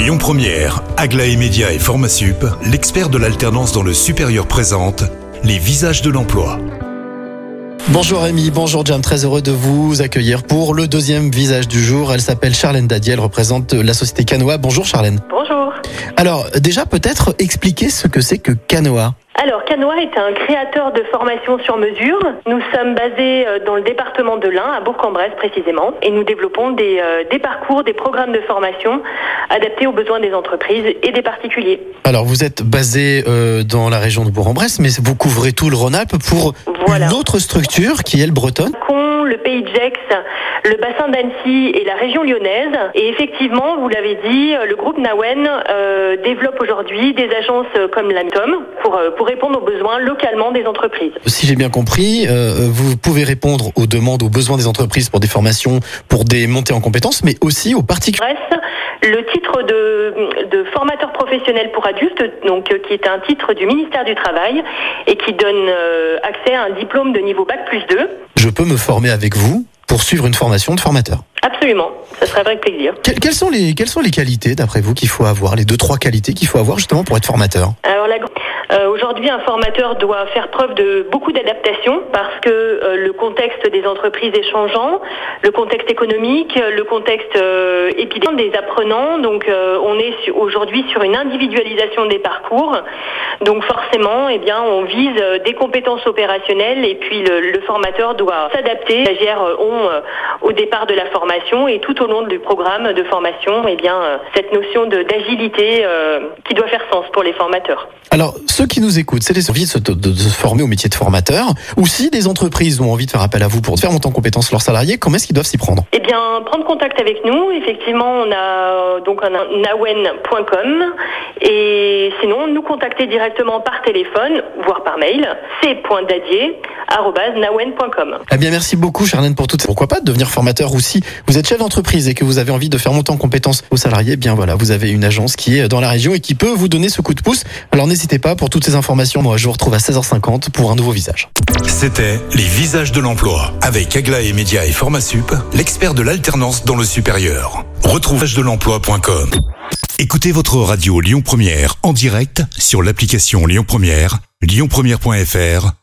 Lyon Première, Aglaé Média et Formasup, l'expert de l'alternance dans le supérieur présente les visages de l'emploi. Bonjour Rémi, bonjour Jam, très heureux de vous accueillir pour le deuxième visage du jour. Elle s'appelle Charlène Dadier, elle représente la société Canoa. Bonjour Charlène. Bonjour. Alors déjà peut-être expliquer ce que c'est que Canoa. Alors, Canoa est un créateur de formation sur mesure. Nous sommes basés euh, dans le département de l'Ain, à Bourg-en-Bresse précisément, et nous développons des, euh, des parcours, des programmes de formation adaptés aux besoins des entreprises et des particuliers. Alors vous êtes basé euh, dans la région de Bourg-en-Bresse, mais vous couvrez tout le Rhône-Alpes pour Voilà. une autre structure qui est le bretonne. Con, le pays de Gex, le bassin d'Annecy et la région lyonnaise. Et effectivement, vous l'avez dit, le groupe Nawen euh, développe aujourd'hui des agences comme l'AMTOM pour, euh, pour répondre aux besoins localement des entreprises. Si j'ai bien compris, euh, vous pouvez répondre aux demandes, aux besoins des entreprises pour des formations, pour des montées en compétences, mais aussi aux particuliers. Le titre de, de formateur professionnel pour adultes, donc euh, qui est un titre du ministère du Travail et qui donne euh, accès à un diplôme de niveau bac plus 2. Je peux me former avec vous pour suivre une formation de formateur. Absolument, ça serait avec plaisir. Que- Quelles sont les, quelles sont les qualités, d'après vous, qu'il faut avoir, les deux, trois qualités qu'il faut avoir justement pour être formateur? Alors la- euh, aujourd'hui, un formateur doit faire preuve de beaucoup d'adaptation parce que euh, le contexte des entreprises est changeant, le contexte économique, le contexte euh, épidémique des apprenants. Donc, on est su- aujourd'hui sur une individualisation des parcours. Donc, forcément, eh bien, on vise des compétences opérationnelles et puis le, le formateur doit s'adapter. Les stagiaires ont au départ de la formation et tout au long du programme de formation, eh bien, euh, cette notion d'agilité euh, qui doit faire sens pour les formateurs. Alors, ceux qui nous écoutent, c'est les envies de se, de- de se former au métier de formateur, ou si des entreprises ont envie de faire appel à vous pour faire monter en compétence leurs salariés, comment est-ce qu'ils doivent s'y prendre? Eh bien, prendre contact avec nous. Effectivement, on a euh, donc un nawen.com et sinon nous contacter directement par téléphone, voire par mail, c.dadier@nawen.com. Eh bien, merci beaucoup, Charlène, pour toutes ces... Pourquoi pas devenir formateur ou si vous êtes chef d'entreprise et que vous avez envie de faire monter en compétence aux salariés, eh bien voilà, vous avez une agence qui est dans la région et qui peut vous donner ce coup de pouce. Alors n'hésitez pas pour toutes ces informations. Moi, je vous retrouve à 16h50 pour un nouveau visage. C'était les visages de l'emploi avec Aglaé Média et Formasup, l'expert de l'alternance dans le supérieur. Retrouve de l'emploi.com. Écoutez votre radio Lyon Première en direct sur l'application Lyon Première, lyonpremière.fr